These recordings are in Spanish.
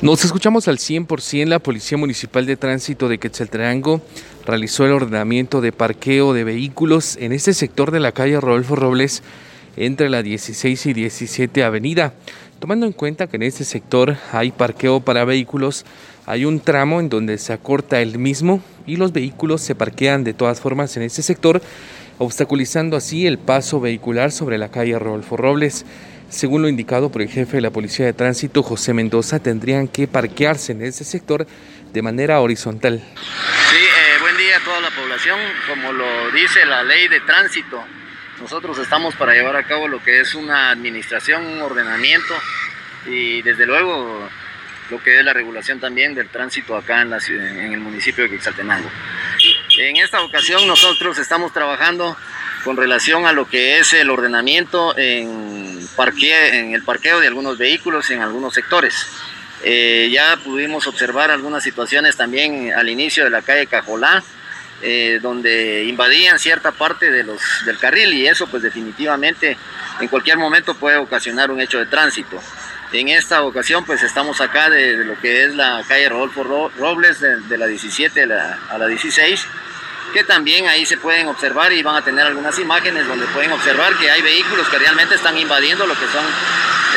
Nos escuchamos al 100%. La Policía Municipal de Tránsito de Quetzaltenango realizó el ordenamiento de parqueo de vehículos en este sector de la calle Rodolfo Robles entre la 16 y 17 Avenida. Tomando en cuenta que en este sector hay parqueo para vehículos, hay un tramo en donde se acorta el mismo y los vehículos se parquean de todas formas en este sector, obstaculizando así el paso vehicular sobre la calle Rodolfo Robles. Según lo indicado por el jefe de la Policía de Tránsito, José Mendoza, tendrían que parquearse en ese sector de manera horizontal. Sí, eh, buen día a toda la población. Como lo dice la ley de tránsito, nosotros estamos para llevar a cabo lo que es una administración, un ordenamiento y desde luego lo que es la regulación también del tránsito acá en, la, en el municipio de Quixaltenango. En esta ocasión nosotros estamos trabajando con relación a lo que es el ordenamiento en, en el parqueo de algunos vehículos en algunos sectores. Eh, ya pudimos observar algunas situaciones también al inicio de la calle Cajolá, eh, donde invadían cierta parte de los, del carril y eso pues definitivamente en cualquier momento puede ocasionar un hecho de tránsito. En esta ocasión pues estamos acá de, lo que es la calle Rodolfo Robles de, la 17 a la, a la 16 que también ahí se pueden observar y van a tener algunas imágenes donde pueden observar que hay vehículos que realmente están invadiendo lo que son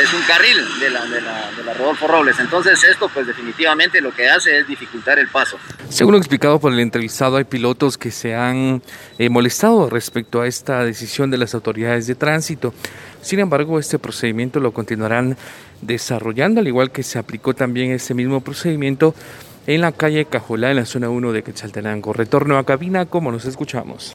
es un carril de la, de la, de la Rodolfo Robles. Entonces esto pues definitivamente lo que hace es dificultar el paso. Según lo explicado por el entrevistado, hay pilotos que se han eh, molestado respecto a esta decisión de las autoridades de tránsito. Sin embargo, este procedimiento lo continuarán desarrollando, al igual que se aplicó también ese mismo procedimiento en la calle Cajolá, en la zona 1 de Quetzaltenango. Retorno a cabina, como nos escuchamos.